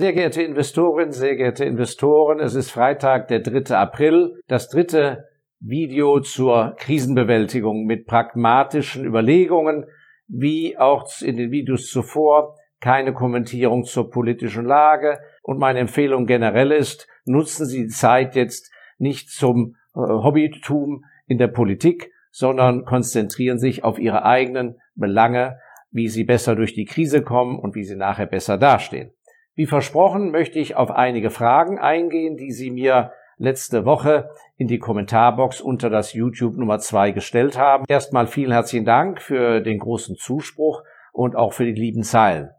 Sehr geehrte Investorinnen, sehr geehrte Investoren, es ist Freitag, der 3. April, das dritte Video zur Krisenbewältigung mit pragmatischen Überlegungen, wie auch in den Videos zuvor, keine Kommentierung zur politischen Lage. Und meine Empfehlung generell ist, nutzen Sie die Zeit jetzt nicht zum äh, Hobbytum in der Politik, sondern konzentrieren sich auf Ihre eigenen Belange, wie Sie besser durch die Krise kommen und wie Sie nachher besser dastehen. Wie versprochen möchte ich auf einige Fragen eingehen, die Sie mir letzte Woche in die Kommentarbox unter das YouTube Nummer zwei gestellt haben. Erstmal vielen herzlichen Dank für den großen Zuspruch und auch für die lieben Zeilen.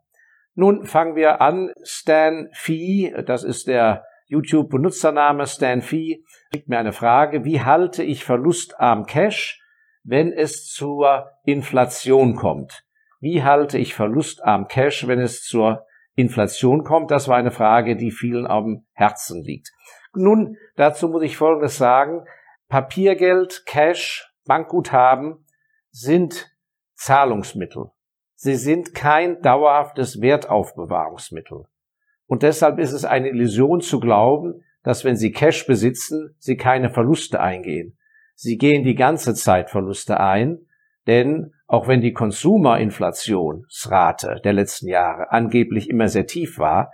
Nun fangen wir an. Stan Fee, das ist der YouTube-Benutzername Stan Fee, schickt mir eine Frage. Wie halte ich verlustarm Cash, wenn es zur Inflation kommt? Wie halte ich verlustarm Cash, wenn es zur Inflation kommt. Das war eine Frage, die vielen am Herzen liegt. Nun, dazu muss ich Folgendes sagen. Papiergeld, Cash, Bankguthaben sind Zahlungsmittel. Sie sind kein dauerhaftes Wertaufbewahrungsmittel. Und deshalb ist es eine Illusion zu glauben, dass wenn Sie Cash besitzen, Sie keine Verluste eingehen. Sie gehen die ganze Zeit Verluste ein, denn auch wenn die Konsumerinflationsrate der letzten Jahre angeblich immer sehr tief war,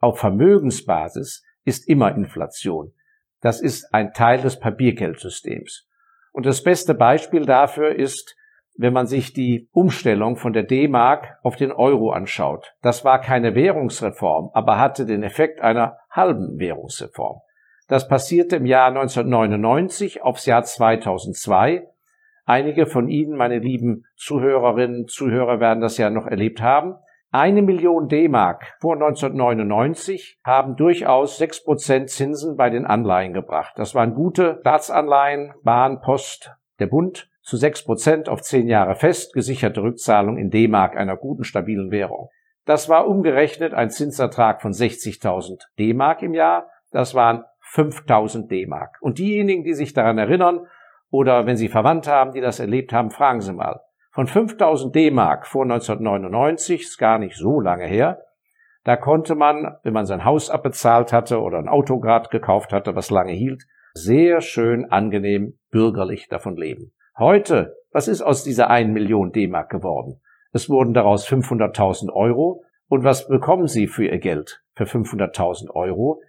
auf Vermögensbasis ist immer Inflation. Das ist ein Teil des Papiergeldsystems. Und das beste Beispiel dafür ist, wenn man sich die Umstellung von der D-Mark auf den Euro anschaut. Das war keine Währungsreform, aber hatte den Effekt einer halben Währungsreform. Das passierte im Jahr 1999 aufs Jahr 2002 Einige von Ihnen, meine lieben Zuhörerinnen, Zuhörer, werden das ja noch erlebt haben. Eine Million D-Mark vor 1999 haben durchaus sechs Prozent Zinsen bei den Anleihen gebracht. Das waren gute Staatsanleihen, Bahn, Post, der Bund zu sechs Prozent auf zehn Jahre fest, gesicherte Rückzahlung in D-Mark, einer guten, stabilen Währung. Das war umgerechnet ein Zinsertrag von 60.000 D-Mark im Jahr. Das waren 5.000 D-Mark. Und diejenigen, die sich daran erinnern, oder wenn Sie Verwandte haben, die das erlebt haben, fragen Sie mal. Von 5000 D-Mark vor 1999, ist gar nicht so lange her, da konnte man, wenn man sein Haus abbezahlt hatte oder ein Auto gerade gekauft hatte, was lange hielt, sehr schön angenehm bürgerlich davon leben. Heute, was ist aus dieser 1 Million D-Mark geworden? Es wurden daraus 500.000 Euro. Und was bekommen Sie für Ihr Geld für 500.000 Euro?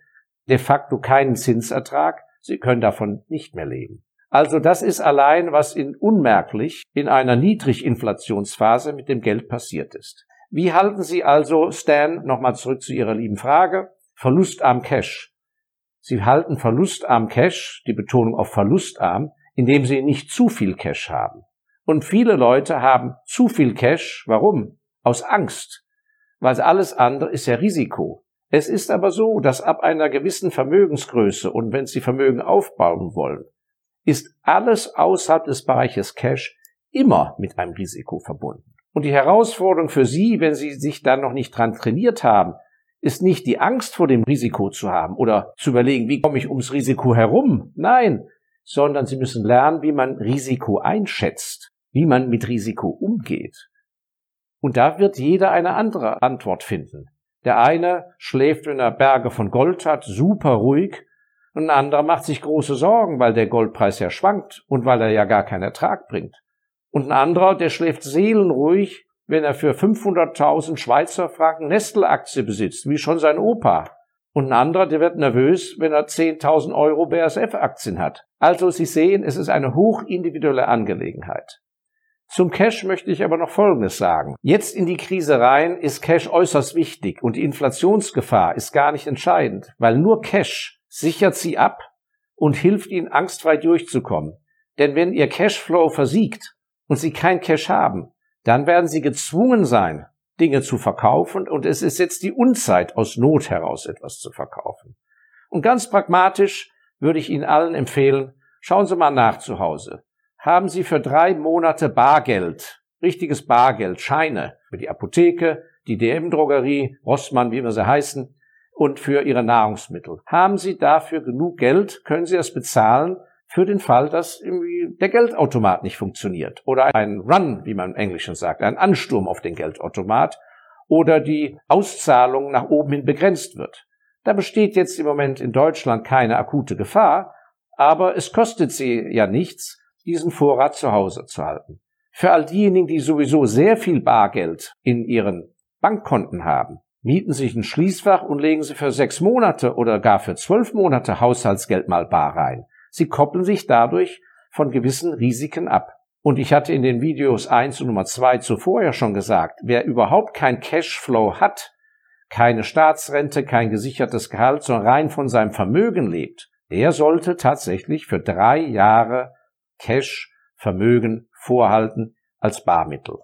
De facto keinen Zinsertrag. Sie können davon nicht mehr leben. Also das ist allein, was in unmerklich in einer Niedriginflationsphase mit dem Geld passiert ist. Wie halten Sie also, Stan, nochmal zurück zu Ihrer lieben Frage, Verlustarm Cash? Sie halten Verlustarm Cash, die Betonung auf Verlustarm, indem Sie nicht zu viel Cash haben. Und viele Leute haben zu viel Cash. Warum? Aus Angst. Weil alles andere ist ja Risiko. Es ist aber so, dass ab einer gewissen Vermögensgröße und wenn Sie Vermögen aufbauen wollen, ist alles außerhalb des Bereiches Cash immer mit einem Risiko verbunden. Und die Herausforderung für Sie, wenn Sie sich da noch nicht dran trainiert haben, ist nicht die Angst vor dem Risiko zu haben oder zu überlegen, wie komme ich ums Risiko herum. Nein, sondern Sie müssen lernen, wie man Risiko einschätzt, wie man mit Risiko umgeht. Und da wird jeder eine andere Antwort finden. Der eine schläft, wenn er Berge von Gold hat, super ruhig ein anderer macht sich große Sorgen, weil der Goldpreis ja schwankt und weil er ja gar keinen Ertrag bringt. Und ein anderer, der schläft seelenruhig, wenn er für 500.000 Schweizer Franken Nestle-Aktie besitzt, wie schon sein Opa. Und ein anderer, der wird nervös, wenn er 10.000 Euro BASF-Aktien hat. Also Sie sehen, es ist eine hochindividuelle Angelegenheit. Zum Cash möchte ich aber noch Folgendes sagen. Jetzt in die Krise rein ist Cash äußerst wichtig und die Inflationsgefahr ist gar nicht entscheidend, weil nur Cash sichert sie ab und hilft ihnen angstfrei durchzukommen. Denn wenn ihr Cashflow versiegt und sie kein Cash haben, dann werden sie gezwungen sein, Dinge zu verkaufen und es ist jetzt die Unzeit, aus Not heraus etwas zu verkaufen. Und ganz pragmatisch würde ich Ihnen allen empfehlen, schauen Sie mal nach zu Hause. Haben Sie für drei Monate Bargeld, richtiges Bargeld, Scheine für die Apotheke, die DM-Drogerie, Rossmann, wie wir sie heißen, und für ihre Nahrungsmittel. Haben Sie dafür genug Geld? Können Sie das bezahlen für den Fall, dass irgendwie der Geldautomat nicht funktioniert oder ein Run, wie man im Englischen sagt, ein Ansturm auf den Geldautomat oder die Auszahlung nach oben hin begrenzt wird. Da besteht jetzt im Moment in Deutschland keine akute Gefahr, aber es kostet sie ja nichts, diesen Vorrat zu Hause zu halten. Für all diejenigen, die sowieso sehr viel Bargeld in ihren Bankkonten haben, mieten sich ein Schließfach und legen sie für sechs Monate oder gar für zwölf Monate Haushaltsgeld mal bar rein. Sie koppeln sich dadurch von gewissen Risiken ab. Und ich hatte in den Videos 1 und Nummer 2 zuvor ja schon gesagt, wer überhaupt kein Cashflow hat, keine Staatsrente, kein gesichertes Gehalt, sondern rein von seinem Vermögen lebt, der sollte tatsächlich für drei Jahre Cash Vermögen vorhalten als Barmittel.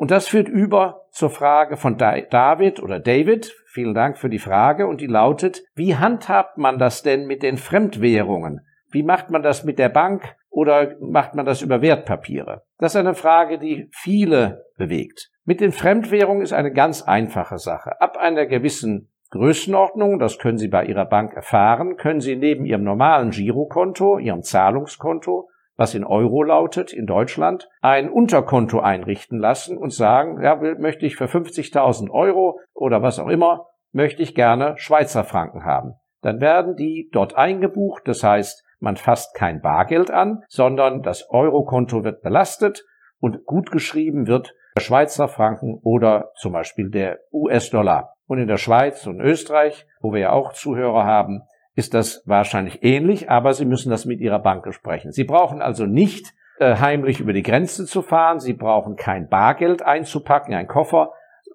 Und das führt über zur Frage von David oder David. Vielen Dank für die Frage. Und die lautet, wie handhabt man das denn mit den Fremdwährungen? Wie macht man das mit der Bank oder macht man das über Wertpapiere? Das ist eine Frage, die viele bewegt. Mit den Fremdwährungen ist eine ganz einfache Sache. Ab einer gewissen Größenordnung, das können Sie bei Ihrer Bank erfahren, können Sie neben Ihrem normalen Girokonto, Ihrem Zahlungskonto, was in Euro lautet, in Deutschland, ein Unterkonto einrichten lassen und sagen, ja, möchte ich für 50.000 Euro oder was auch immer, möchte ich gerne Schweizer Franken haben. Dann werden die dort eingebucht, das heißt, man fasst kein Bargeld an, sondern das Eurokonto wird belastet und gut geschrieben wird der Schweizer Franken oder zum Beispiel der US-Dollar. Und in der Schweiz und Österreich, wo wir ja auch Zuhörer haben, ist das wahrscheinlich ähnlich, aber Sie müssen das mit Ihrer Bank besprechen. Sie brauchen also nicht äh, heimlich über die Grenze zu fahren, Sie brauchen kein Bargeld einzupacken, ein Koffer,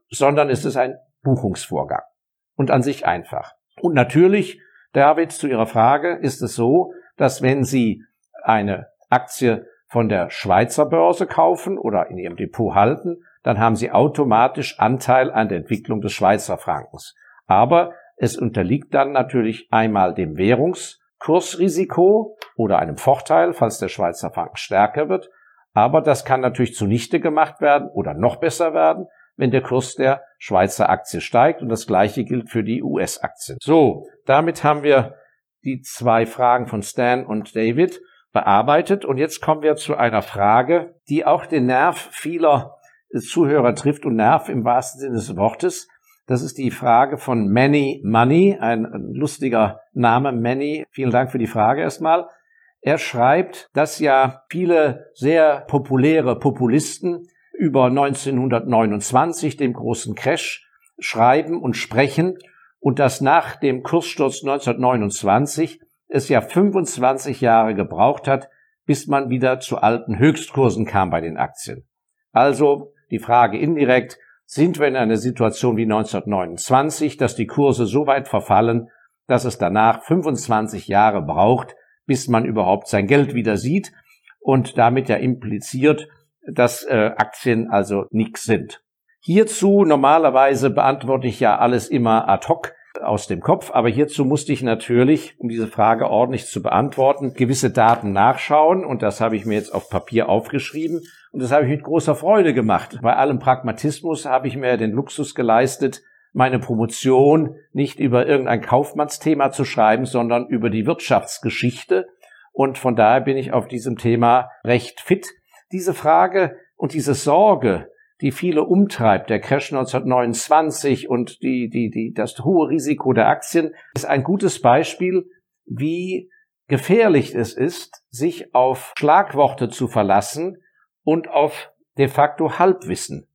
sondern es ist ein Buchungsvorgang und an sich einfach. Und natürlich, David, zu Ihrer Frage, ist es so, dass wenn Sie eine Aktie von der Schweizer Börse kaufen oder in Ihrem Depot halten, dann haben Sie automatisch Anteil an der Entwicklung des Schweizer Frankens. Aber es unterliegt dann natürlich einmal dem Währungskursrisiko oder einem Vorteil, falls der Schweizer Franken stärker wird. Aber das kann natürlich zunichte gemacht werden oder noch besser werden, wenn der Kurs der Schweizer Aktie steigt. Und das Gleiche gilt für die US-Aktien. So, damit haben wir die zwei Fragen von Stan und David bearbeitet. Und jetzt kommen wir zu einer Frage, die auch den Nerv vieler Zuhörer trifft und Nerv im wahrsten Sinne des Wortes. Das ist die Frage von Manny Money, ein lustiger Name, Manny. Vielen Dank für die Frage erstmal. Er schreibt, dass ja viele sehr populäre Populisten über 1929, dem großen Crash, schreiben und sprechen und dass nach dem Kurssturz 1929 es ja 25 Jahre gebraucht hat, bis man wieder zu alten Höchstkursen kam bei den Aktien. Also die Frage indirekt, sind wir in einer Situation wie 1929, dass die Kurse so weit verfallen, dass es danach 25 Jahre braucht, bis man überhaupt sein Geld wieder sieht und damit ja impliziert, dass äh, Aktien also nichts sind. Hierzu normalerweise beantworte ich ja alles immer ad hoc aus dem Kopf, aber hierzu musste ich natürlich, um diese Frage ordentlich zu beantworten, gewisse Daten nachschauen und das habe ich mir jetzt auf Papier aufgeschrieben und das habe ich mit großer Freude gemacht. Bei allem Pragmatismus habe ich mir den Luxus geleistet, meine Promotion nicht über irgendein Kaufmannsthema zu schreiben, sondern über die Wirtschaftsgeschichte. Und von daher bin ich auf diesem Thema recht fit. Diese Frage und diese Sorge, die viele umtreibt, der Crash 1929 und die, die, die, das hohe Risiko der Aktien, ist ein gutes Beispiel, wie gefährlich es ist, sich auf Schlagworte zu verlassen, und auf de facto Halbwissen.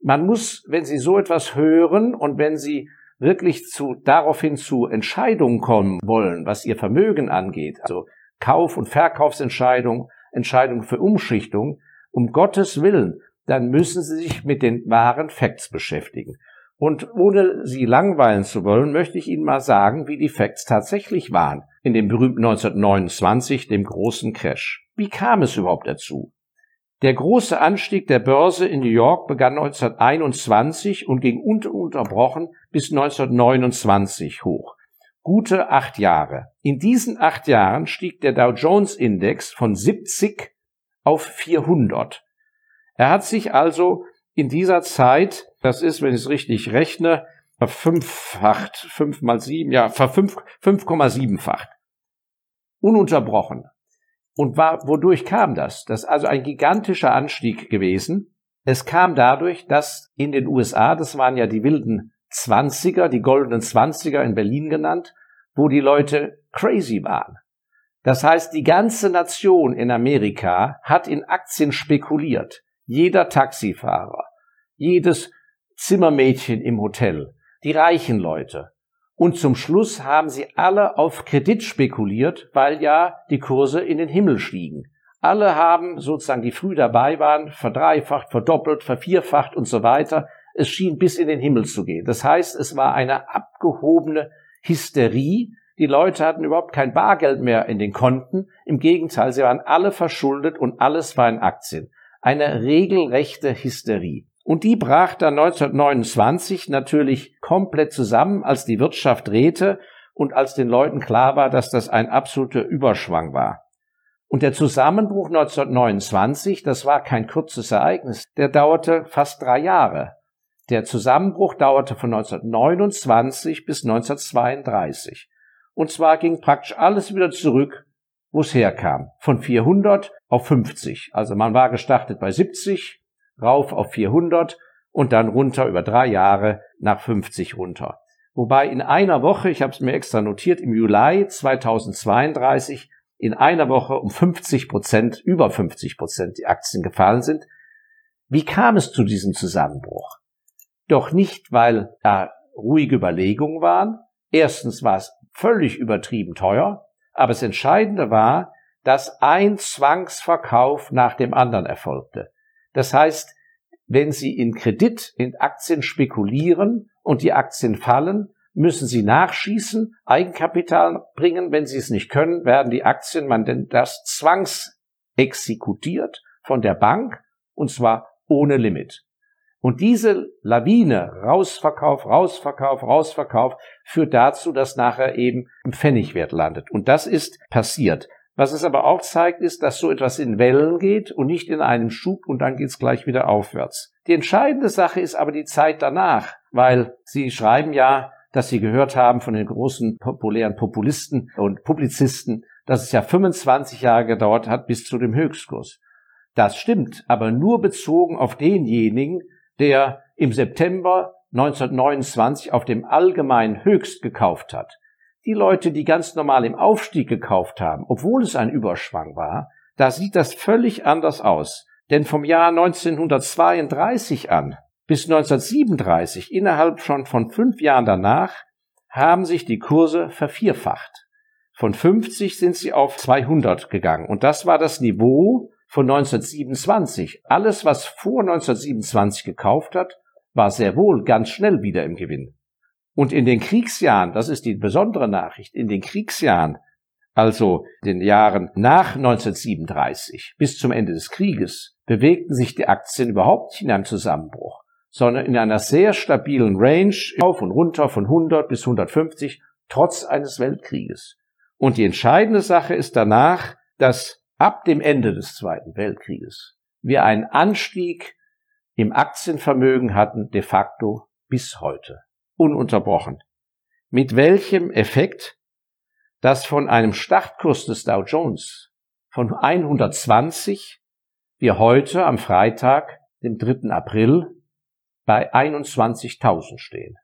Man muss, wenn Sie so etwas hören und wenn Sie wirklich zu, daraufhin zu Entscheidungen kommen wollen, was Ihr Vermögen angeht, also Kauf- und Verkaufsentscheidung, Entscheidung für Umschichtung, um Gottes Willen, dann müssen Sie sich mit den wahren Facts beschäftigen. Und ohne Sie langweilen zu wollen, möchte ich Ihnen mal sagen, wie die Facts tatsächlich waren in dem berühmten 1929, dem großen Crash. Wie kam es überhaupt dazu? Der große Anstieg der Börse in New York begann 1921 und ging ununterbrochen bis 1929 hoch. Gute acht Jahre. In diesen acht Jahren stieg der Dow Jones Index von 70 auf 400. Er hat sich also in dieser Zeit, das ist, wenn ich es richtig rechne, verfünffacht, fünf mal sieben, ja, verfünf, 5,7-facht. Ununterbrochen. Und war, wodurch kam das? Das ist also ein gigantischer Anstieg gewesen. Es kam dadurch, dass in den USA, das waren ja die wilden Zwanziger, die goldenen Zwanziger in Berlin genannt, wo die Leute crazy waren. Das heißt, die ganze Nation in Amerika hat in Aktien spekuliert. Jeder Taxifahrer, jedes Zimmermädchen im Hotel, die reichen Leute. Und zum Schluss haben sie alle auf Kredit spekuliert, weil ja die Kurse in den Himmel stiegen. Alle haben sozusagen, die früh dabei waren, verdreifacht, verdoppelt, vervierfacht und so weiter. Es schien bis in den Himmel zu gehen. Das heißt, es war eine abgehobene Hysterie, die Leute hatten überhaupt kein Bargeld mehr in den Konten. Im Gegenteil, sie waren alle verschuldet und alles war in Aktien. Eine regelrechte Hysterie. Und die brach dann 1929 natürlich komplett zusammen, als die Wirtschaft drehte und als den Leuten klar war, dass das ein absoluter Überschwang war. Und der Zusammenbruch 1929, das war kein kurzes Ereignis, der dauerte fast drei Jahre. Der Zusammenbruch dauerte von 1929 bis 1932. Und zwar ging praktisch alles wieder zurück, wo es herkam. Von 400 auf 50. Also man war gestartet bei 70, rauf auf 400 und dann runter über drei Jahre nach 50 runter. Wobei in einer Woche, ich habe es mir extra notiert, im Juli 2032 in einer Woche um 50 Prozent, über 50 Prozent die Aktien gefallen sind. Wie kam es zu diesem Zusammenbruch? Doch nicht, weil da ruhige Überlegungen waren. Erstens war es völlig übertrieben teuer. Aber das Entscheidende war, dass ein Zwangsverkauf nach dem anderen erfolgte. Das heißt, wenn Sie in Kredit in Aktien spekulieren und die Aktien fallen, müssen Sie nachschießen, Eigenkapital bringen. Wenn Sie es nicht können, werden die Aktien, man nennt das zwangsexekutiert von der Bank und zwar ohne Limit. Und diese Lawine, Rausverkauf, Rausverkauf, Rausverkauf, führt dazu, dass nachher eben im Pfennigwert landet. Und das ist passiert. Was es aber auch zeigt, ist, dass so etwas in Wellen geht und nicht in einem Schub und dann geht es gleich wieder aufwärts. Die entscheidende Sache ist aber die Zeit danach, weil Sie schreiben ja, dass Sie gehört haben von den großen populären Populisten und Publizisten, dass es ja 25 Jahre gedauert hat bis zu dem Höchstkurs. Das stimmt, aber nur bezogen auf denjenigen, der im September 1929 auf dem allgemeinen Höchst gekauft hat. Die Leute, die ganz normal im Aufstieg gekauft haben, obwohl es ein Überschwang war, da sieht das völlig anders aus. Denn vom Jahr 1932 an bis 1937, innerhalb schon von fünf Jahren danach, haben sich die Kurse vervierfacht. Von 50 sind sie auf 200 gegangen. Und das war das Niveau von 1927. Alles, was vor 1927 gekauft hat, war sehr wohl ganz schnell wieder im Gewinn. Und in den Kriegsjahren, das ist die besondere Nachricht, in den Kriegsjahren, also den Jahren nach 1937 bis zum Ende des Krieges, bewegten sich die Aktien überhaupt nicht in einem Zusammenbruch, sondern in einer sehr stabilen Range auf und runter von 100 bis 150, trotz eines Weltkrieges. Und die entscheidende Sache ist danach, dass ab dem Ende des Zweiten Weltkrieges wir einen Anstieg im Aktienvermögen hatten, de facto bis heute, ununterbrochen. Mit welchem Effekt, dass von einem Startkurs des Dow Jones von 120 wir heute am Freitag, dem 3. April, bei 21.000 stehen.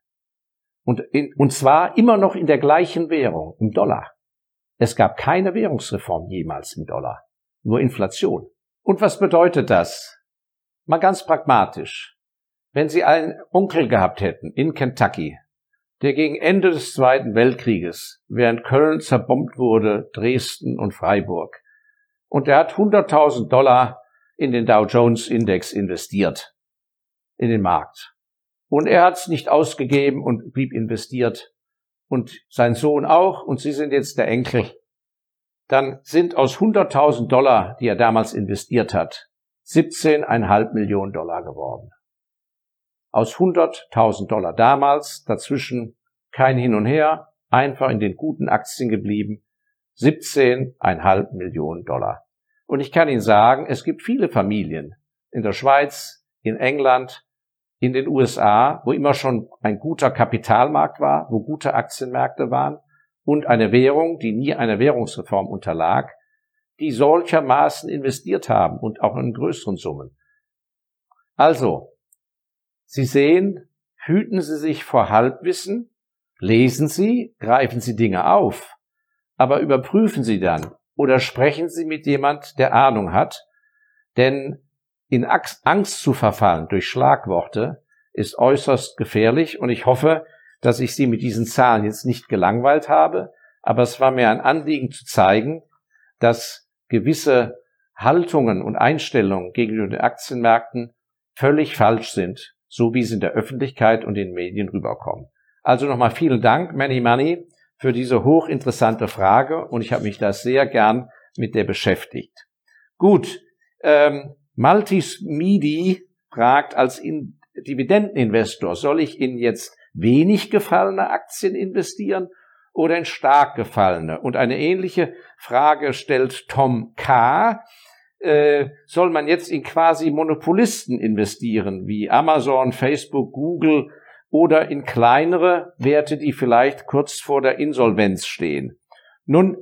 Und, in, und zwar immer noch in der gleichen Währung, im Dollar. Es gab keine Währungsreform jemals im Dollar nur Inflation. Und was bedeutet das? Mal ganz pragmatisch. Wenn Sie einen Onkel gehabt hätten in Kentucky, der gegen Ende des Zweiten Weltkrieges, während Köln zerbombt wurde, Dresden und Freiburg, und er hat 100.000 Dollar in den Dow Jones Index investiert, in den Markt. Und er hat es nicht ausgegeben und blieb investiert. Und sein Sohn auch. Und Sie sind jetzt der Enkel dann sind aus 100.000 Dollar, die er damals investiert hat, 17,5 Millionen Dollar geworden. Aus 100.000 Dollar damals, dazwischen kein Hin und Her, einfach in den guten Aktien geblieben, 17,5 Millionen Dollar. Und ich kann Ihnen sagen, es gibt viele Familien in der Schweiz, in England, in den USA, wo immer schon ein guter Kapitalmarkt war, wo gute Aktienmärkte waren, und eine Währung, die nie einer Währungsreform unterlag, die solchermaßen investiert haben und auch in größeren Summen. Also, Sie sehen, hüten Sie sich vor Halbwissen, lesen Sie, greifen Sie Dinge auf, aber überprüfen Sie dann oder sprechen Sie mit jemand, der Ahnung hat, denn in Angst zu verfallen durch Schlagworte ist äußerst gefährlich und ich hoffe, dass ich Sie mit diesen Zahlen jetzt nicht gelangweilt habe, aber es war mir ein Anliegen zu zeigen, dass gewisse Haltungen und Einstellungen gegenüber den Aktienmärkten völlig falsch sind, so wie sie in der Öffentlichkeit und den Medien rüberkommen. Also nochmal vielen Dank, Many Money, für diese hochinteressante Frage und ich habe mich da sehr gern mit der beschäftigt. Gut, ähm, Maltis Midi fragt als in Dividendeninvestor, soll ich in jetzt wenig gefallene Aktien investieren oder in stark gefallene? Und eine ähnliche Frage stellt Tom K. Äh, soll man jetzt in quasi Monopolisten investieren, wie Amazon, Facebook, Google oder in kleinere Werte, die vielleicht kurz vor der Insolvenz stehen? Nun,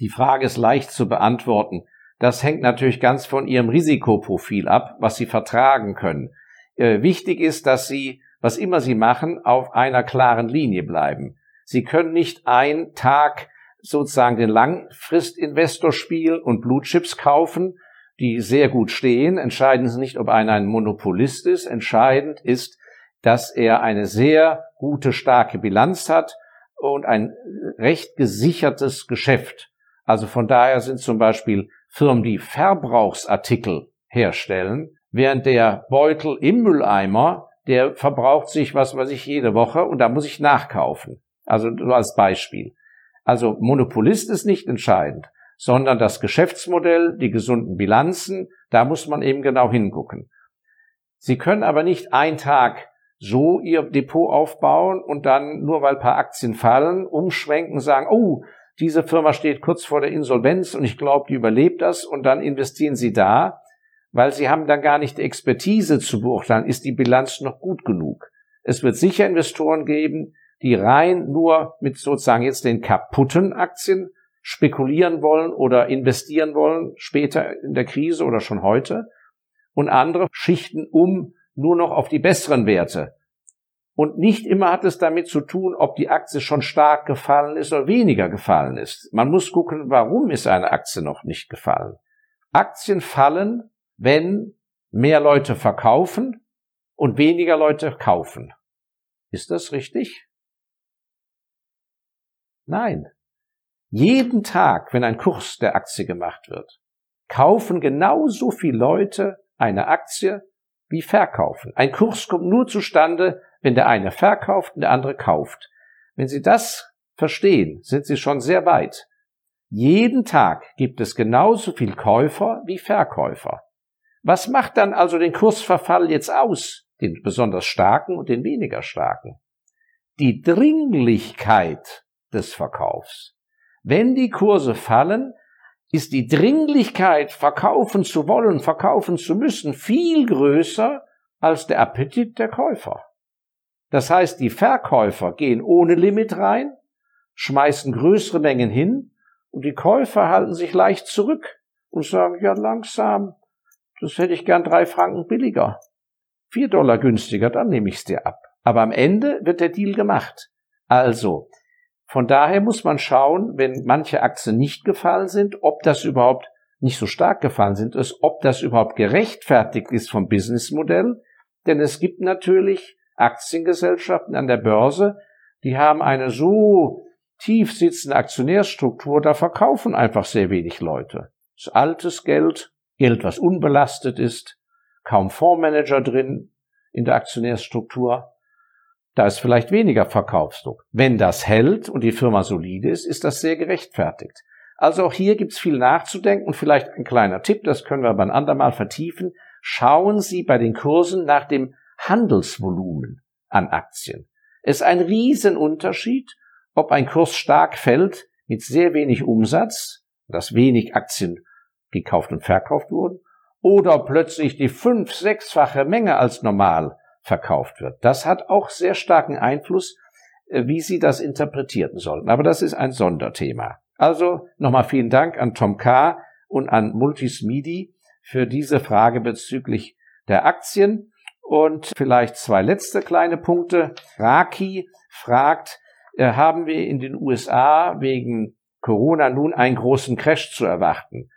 die Frage ist leicht zu beantworten. Das hängt natürlich ganz von Ihrem Risikoprofil ab, was Sie vertragen können. Äh, wichtig ist, dass Sie, was immer Sie machen, auf einer klaren Linie bleiben. Sie können nicht ein Tag sozusagen den Langfristinvestor spielen und Blue Chips kaufen, die sehr gut stehen. Entscheidend ist nicht, ob einer ein Monopolist ist. Entscheidend ist, dass er eine sehr gute, starke Bilanz hat und ein recht gesichertes Geschäft. Also von daher sind zum Beispiel Firmen, die Verbrauchsartikel herstellen, während der Beutel im Mülleimer, der verbraucht sich, was weiß ich, jede Woche und da muss ich nachkaufen. Also nur als Beispiel. Also Monopolist ist nicht entscheidend, sondern das Geschäftsmodell, die gesunden Bilanzen, da muss man eben genau hingucken. Sie können aber nicht einen Tag so Ihr Depot aufbauen und dann, nur weil paar Aktien fallen, umschwenken, sagen, oh, diese Firma steht kurz vor der Insolvenz und ich glaube, die überlebt das und dann investieren Sie da, weil Sie haben dann gar nicht die Expertise zu beurteilen, ist die Bilanz noch gut genug. Es wird sicher Investoren geben, die rein nur mit sozusagen jetzt den kaputten Aktien spekulieren wollen oder investieren wollen, später in der Krise oder schon heute. Und andere schichten um nur noch auf die besseren Werte. Und nicht immer hat es damit zu tun, ob die Aktie schon stark gefallen ist oder weniger gefallen ist. Man muss gucken, warum ist eine Aktie noch nicht gefallen. Aktien fallen, wenn mehr Leute verkaufen und weniger Leute kaufen. Ist das richtig? Nein. Jeden Tag, wenn ein Kurs der Aktie gemacht wird, kaufen genauso viele Leute eine Aktie wie verkaufen. Ein Kurs kommt nur zustande, wenn der eine verkauft und der andere kauft. Wenn Sie das verstehen, sind Sie schon sehr weit. Jeden Tag gibt es genauso viel Käufer wie Verkäufer. Was macht dann also den Kursverfall jetzt aus, den besonders starken und den weniger starken? Die Dringlichkeit des Verkaufs. Wenn die Kurse fallen, ist die Dringlichkeit, verkaufen zu wollen, verkaufen zu müssen, viel größer als der Appetit der Käufer. Das heißt, die Verkäufer gehen ohne Limit rein, schmeißen größere Mengen hin und die Käufer halten sich leicht zurück und sagen, ja langsam, das hätte ich gern drei Franken billiger. Vier Dollar günstiger, dann nehme ich es dir ab. Aber am Ende wird der Deal gemacht. Also, von daher muss man schauen, wenn manche Aktien nicht gefallen sind, ob das überhaupt nicht so stark gefallen sind, ist, ob das überhaupt gerechtfertigt ist vom Businessmodell. Denn es gibt natürlich Aktiengesellschaften an der Börse, die haben eine so tief sitzende Aktionärsstruktur, da verkaufen einfach sehr wenig Leute. Das ist altes Geld, Geld, was unbelastet ist, kaum Fondsmanager drin in der Aktionärsstruktur. Da ist vielleicht weniger Verkaufsdruck. Wenn das hält und die Firma solide ist, ist das sehr gerechtfertigt. Also auch hier gibt es viel nachzudenken und vielleicht ein kleiner Tipp, das können wir aber ein andermal vertiefen. Schauen Sie bei den Kursen nach dem Handelsvolumen an Aktien. Es ist ein Riesenunterschied, ob ein Kurs stark fällt mit sehr wenig Umsatz, dass wenig Aktien gekauft und verkauft wurden, oder plötzlich die fünf-, sechsfache Menge als normal verkauft wird. Das hat auch sehr starken Einfluss, äh, wie Sie das interpretieren sollten. Aber das ist ein Sonderthema. Also nochmal vielen Dank an Tom K. und an Multismidi für diese Frage bezüglich der Aktien. Und vielleicht zwei letzte kleine Punkte. Raki fragt, äh, haben wir in den USA wegen Corona nun einen großen Crash zu erwarten?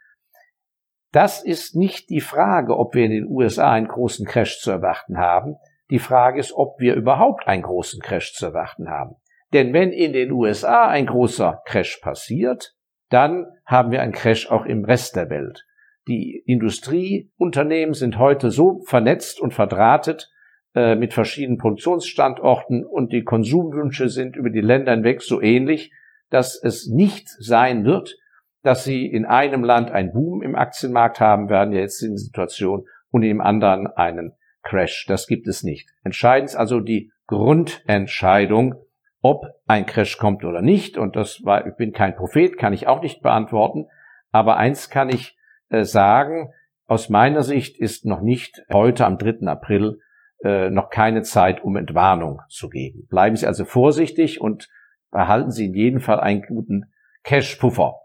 Das ist nicht die Frage, ob wir in den USA einen großen Crash zu erwarten haben. Die Frage ist, ob wir überhaupt einen großen Crash zu erwarten haben. Denn wenn in den USA ein großer Crash passiert, dann haben wir einen Crash auch im Rest der Welt. Die Industrieunternehmen sind heute so vernetzt und verdrahtet äh, mit verschiedenen Produktionsstandorten und die Konsumwünsche sind über die Länder hinweg so ähnlich, dass es nicht sein wird, dass sie in einem Land einen Boom im Aktienmarkt haben werden, jetzt in Situation, und im anderen einen Crash. Das gibt es nicht. Entscheidend ist also die Grundentscheidung, ob ein Crash kommt oder nicht. Und das war, ich bin kein Prophet, kann ich auch nicht beantworten. Aber eins kann ich äh, sagen, aus meiner Sicht ist noch nicht heute am 3. April äh, noch keine Zeit, um Entwarnung zu geben. Bleiben Sie also vorsichtig und behalten Sie in jedem Fall einen guten Cash-Puffer.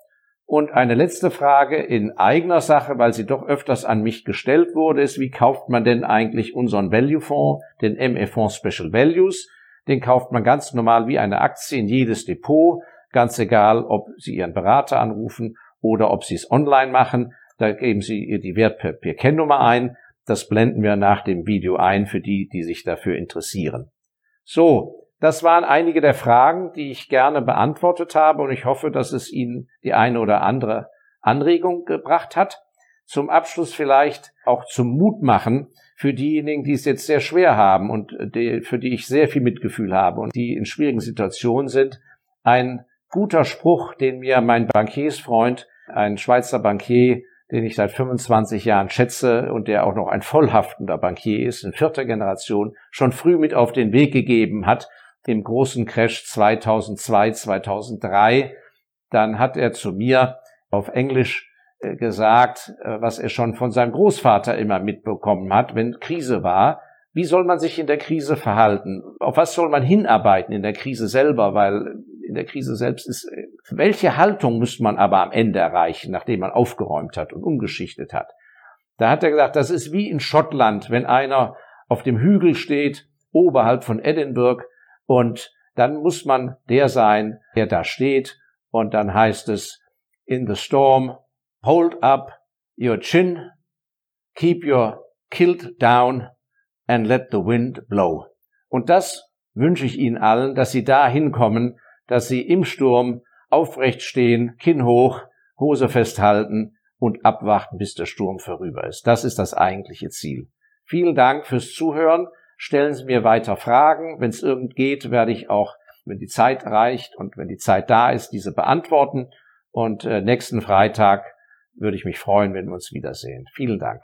Und eine letzte Frage in eigener Sache, weil sie doch öfters an mich gestellt wurde, ist, wie kauft man denn eigentlich unseren Value-Fonds, den ME-Fonds Special Values? Den kauft man ganz normal wie eine Aktie in jedes Depot, ganz egal, ob Sie Ihren Berater anrufen oder ob Sie es online machen. Da geben Sie die Wertpapier-Kennnummer ein. Das blenden wir nach dem Video ein für die, die sich dafür interessieren. So, das waren einige der Fragen, die ich gerne beantwortet habe und ich hoffe, dass es Ihnen die eine oder andere Anregung gebracht hat. Zum Abschluss vielleicht auch zum Mut machen für diejenigen, die es jetzt sehr schwer haben und die, für die ich sehr viel Mitgefühl habe und die in schwierigen Situationen sind. Ein guter Spruch, den mir mein Bankiersfreund, ein Schweizer Bankier, den ich seit 25 Jahren schätze und der auch noch ein vollhaftender Bankier ist, in vierter Generation, schon früh mit auf den Weg gegeben hat dem großen Crash 2002, 2003. Dann hat er zu mir auf Englisch äh, gesagt, äh, was er schon von seinem Großvater immer mitbekommen hat, wenn Krise war. Wie soll man sich in der Krise verhalten? Auf was soll man hinarbeiten in der Krise selber? Weil in der Krise selbst ist, äh, welche Haltung muss man aber am Ende erreichen, nachdem man aufgeräumt hat und umgeschichtet hat? Da hat er gesagt, das ist wie in Schottland, wenn einer auf dem Hügel steht, oberhalb von Edinburgh, und dann muss man der sein, der da steht. Und dann heißt es, in the storm, hold up your chin, keep your kilt down and let the wind blow. Und das wünsche ich Ihnen allen, dass Sie da hinkommen, dass Sie im Sturm aufrecht stehen, Kinn hoch, Hose festhalten und abwarten, bis der Sturm vorüber ist. Das ist das eigentliche Ziel. Vielen Dank fürs Zuhören. Stellen Sie mir weiter Fragen. Wenn es irgend geht, werde ich auch, wenn die Zeit reicht und wenn die Zeit da ist, diese beantworten. Und äh, nächsten Freitag würde ich mich freuen, wenn wir uns wiedersehen. Vielen Dank.